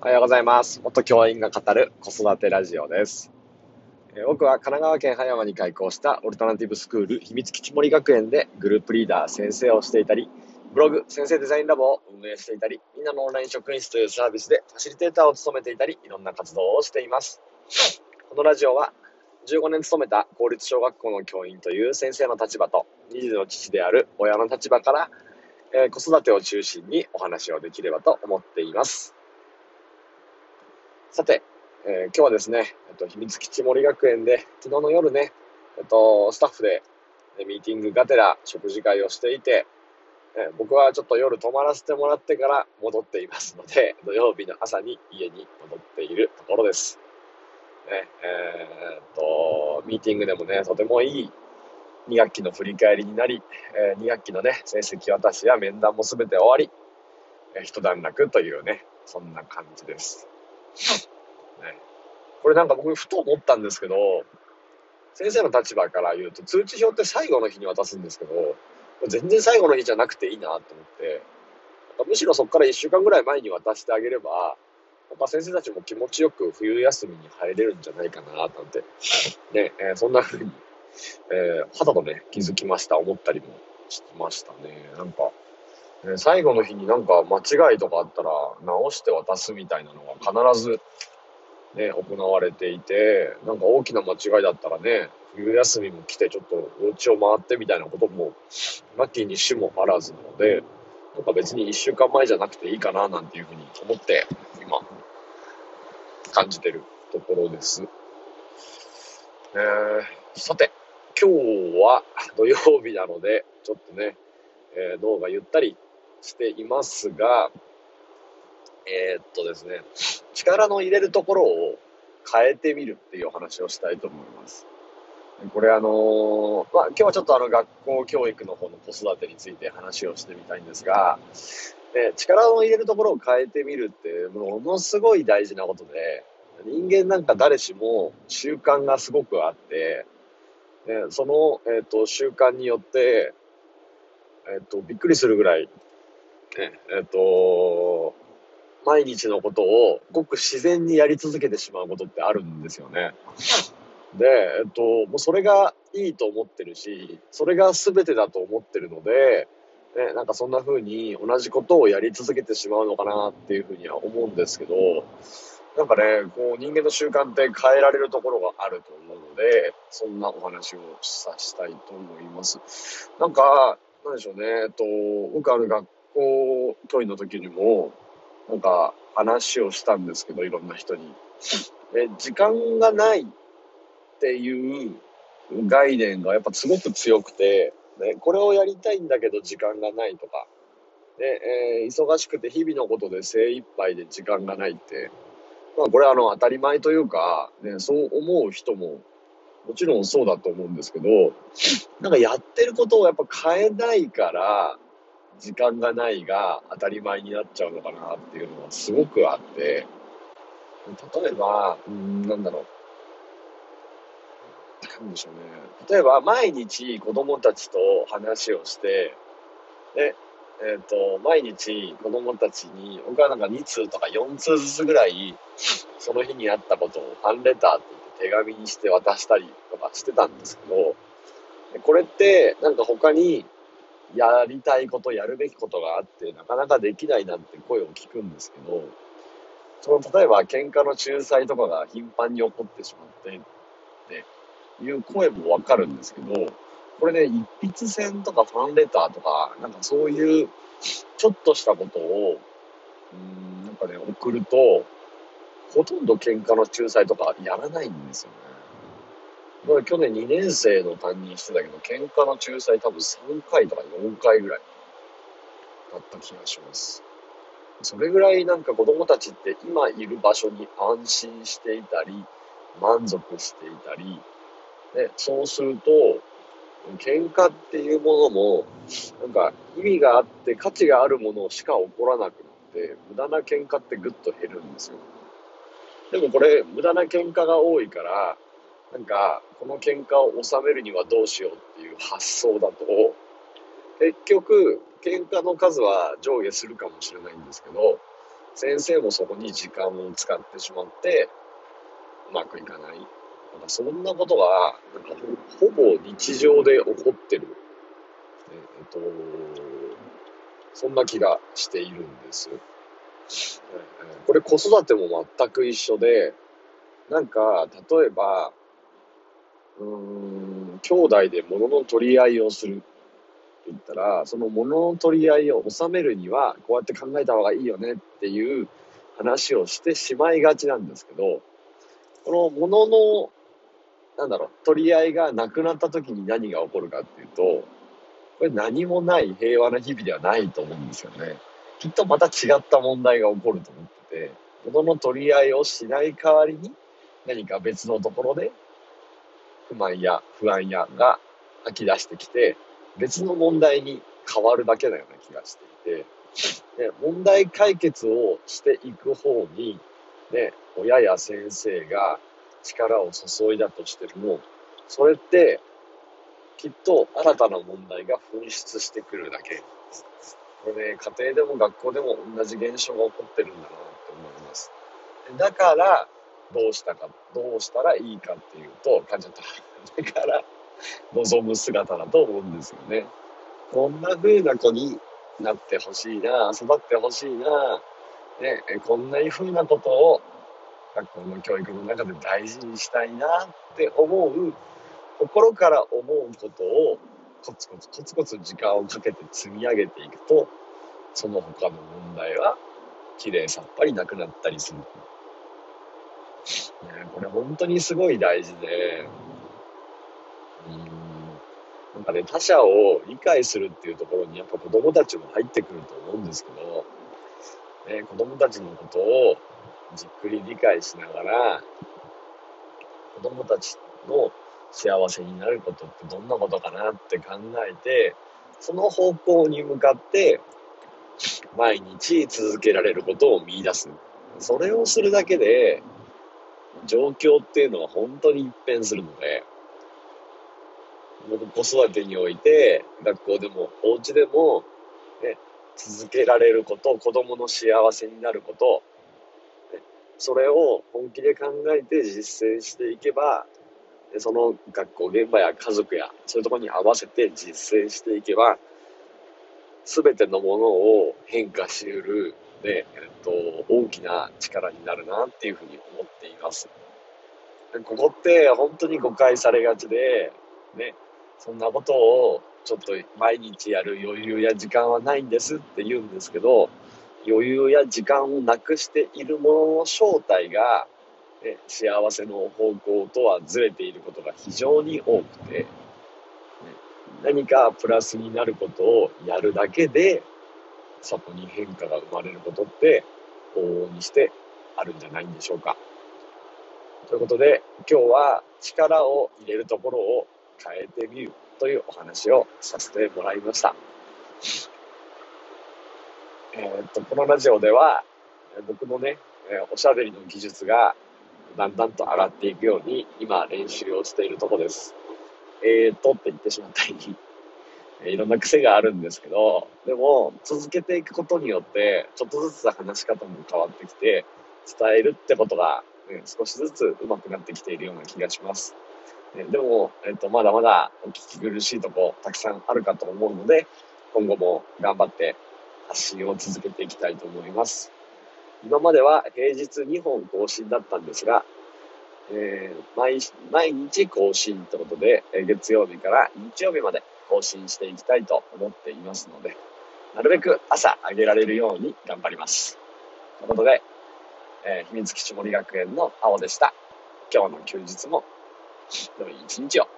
おはようございます。元教員が語る子育てラジオです。え僕は神奈川県葉山に開校したオルタナティブスクール秘密基地森学園でグループリーダー先生をしていたり、ブログ先生デザインラボを運営していたり、みんなのオンライン職員室というサービスでファシリテーターを務めていたり、いろんな活動をしています。このラジオは15年勤めた公立小学校の教員という先生の立場と、2児の父である親の立場から、えー子育てを中心にお話をできればと思っています。さて、えー今日はですね、えっと、秘密基地森学園で、昨日の夜ね、えっと、スタッフで、えミーティングがてら食事会をしていて、えー僕はちょっと夜泊まらせてもらってから戻っていますので、土曜日の朝に家に戻っているところです。ね、えーっと、ミーティングでもね、とてもいい2学期の振り返りになり、え2学期のね、成績渡しや面談もすべて終わり、えー一段落というね、そんな感じです。ね、これなんか僕ふと思ったんですけど、先生の立場から言うと通知表って最後の日に渡すんですけど、全然最後の日じゃなくていいなと思って、むしろそこから1週間ぐらい前に渡してあげれば、なんか先生たちも気持ちよく冬休みに入れるんじゃないかななんて、ね、えーそんな風に、えー肌とね、気づきました、思ったりもしましたね。なんか、え最後の日になんか間違いとかあったら直して渡すみたいなのが必ずね、行われていて、なんか大きな間違いだったらね、冬休みも来てちょっとお家を回ってみたいなことも、なきにしもあらずなので、なんか別に一週間前じゃなくていいかななんていうふうに思って、今、感じてるところです。えー、さて、今日は土曜日なので、ちょっとね、えー脳がゆったりしていますが、えーっとですね、力の入れるところを変えてみるっていうお話をしたいと思います。これあのーまあ、今日はちょっとあの学校教育の方の子育てについて話をしてみたいんですが、ね、力を入れるところを変えてみるってものすごい大事なことで、人間なんか誰しも習慣がすごくあって、ね、その、えー、と習慣によって、えー、とびっくりするぐらい、ねえー、と毎日のことをごく自然にやり続けてしまうことってあるんですよね。で、えっと、もうそれがいいと思ってるし、それが全てだと思ってるので、ね、なんかそんな風に同じことをやり続けてしまうのかなっていう風には思うんですけど、なんかね、こう人間の習慣って変えられるところがあると思うので、そんなお話をさしたいと思います。なんか、なんでしょうね、えっと、僕ある学校教員の時にも、なんか話をしたんですけど、いろんな人に。で時間がないっていう概念がやっぱすごく強くて、ね、これをやりたいんだけど時間がないとか、ねえー忙しくて日々のことで精一杯で時間がないって、まあこれはあの当たり前というか、ね、そう思う人ももちろんそうだと思うんですけど、なんかやってることをやっぱ変えないから、時間がないが当たり前になっちゃうのかなっていうのはすごくあって、例えば、うん、なんだろう。なんでしょうね。例えば、毎日子供たちと話をして、で、えっ、と、毎日子供たちに、僕はなんか2通とか4通ずつぐらい、その日にあったことをファンレターって言って手紙にして渡したりとかしてたんですけど、これって、なんか他にやりたいこと、やるべきことがあって、なかなかできないなんて声を聞くんですけど、その例えば喧嘩の仲裁とかが頻繁に起こってしまってっていう声もわかるんですけど、これね、一筆箋とかファンレターとか、なんかそういうちょっとしたことを、うーん、なんかね、送ると、ほとんど喧嘩の仲裁とかやらないんですよね。だから去年2年生の担任してたけど、喧嘩の仲裁多分3回とか4回ぐらいだった気がします。それぐらいなんか子供たちって今いる場所に安心していたり、満足していたり、でそうすると、喧嘩っていうものも、なんか意味があって価値があるものしか起こらなくなって、無駄な喧嘩ってぐっと減るんですよ。でもこれ、無駄な喧嘩が多いから、なんか、この喧嘩を収めるにはどうしようっていう発想だと、結局、喧嘩の数は上下するかもしれないんですけど、先生もそこに時間を使ってしまって、うまくいかない。なんかそんなことが、なんかほぼ日常で起こってる。えっと、そんな気がしているんです。これ子育ても全く一緒で、なんか、例えば、うーん、兄弟で物の取り合いをするって言ったら、その物の取り合いを収めるには、こうやって考えた方がいいよねっていう話をしてしまいがちなんですけど、この物の、なんだろう、取り合いがなくなった時に何が起こるかっていうと、これ何もない平和な日々ではないと思うんですよね。きっとまた違った問題が起こると思ってて、物の取り合いをしない代わりに何か別のところで不満や不安やが吐き出してきて、別の問題に変わるだけのような気がしていて、ね、問題解決をしていく方に、ね、親や先生が力を注いだとしても、それってきっと新たな問題が噴出してくるだけ。これね、家庭でも学校でも同じ現象が起こってるんだなって思います。だから、どうしたか、どうしたらいいかっていうと、感じちゃった。だから、望む姿だと思うんですよね。こんな風な子になってほしいな、育ってほしいな、ね、こんな風なことを学校の教育の中で大事にしたいなって思う、心から思うことをコツコツコツコツ時間をかけて積み上げていくと、その他の問題は綺麗さっぱりなくなったりする。これ本当にすごい大事で、うん、なんかね、他者を理解するっていうところにやっぱ子供たちも入ってくると思うんですけど、ね、子供たちのことをじっくり理解しながら、子供たちの幸せになることってどんなことかなって考えて、その方向に向かって毎日続けられることを見出す。それをするだけで、状況っていうのは本当に一変するので、僕子育てにおいて、学校でもお家でも、ね、続けられること、子供の幸せになること、ね、それを本気で考えて実践していけば、その学校現場や家族やそういうとこに合わせて実践していけば、すべてのものを変化しうる、ね、えっと、大きな力になるなっていうふうに思っています。ここって本当に誤解されがちで、ね、そんなことをちょっと毎日やる余裕や時間はないんですって言うんですけど、余裕や時間をなくしているものの正体が、ね、幸せの方向とはずれていることが非常に多くて、ね、何かプラスになることをやるだけで、そこに変化が生まれることって往々にしてあるんじゃないんでしょうか。ということで、今日は力を入れるところを変えてみるというお話をさせてもらいました。え、っと、このラジオでは、僕のね、おしゃべりの技術がだんだんと上がっていくように、今練習をしているとこです。えー、っとって言ってしまったり、いろんな癖があるんですけど、でも続けていくことによって、ちょっとずつ話し方も変わってきて、伝えるってことがね、少しずつ上手くなってきているような気がします。ね、でも、えっと、まだまだお聞き苦しいとこたくさんあるかと思うので、今後も頑張って発信を続けていきたいと思います。今までは平日2本更新だったんですが、えー、毎毎日更新ってことで、月曜日から日曜日まで更新していきたいと思っていますので、なるべく朝上げられるように頑張ります。ということで、えー、秘密基地森学園の青でした。今日の休日も良い一日を。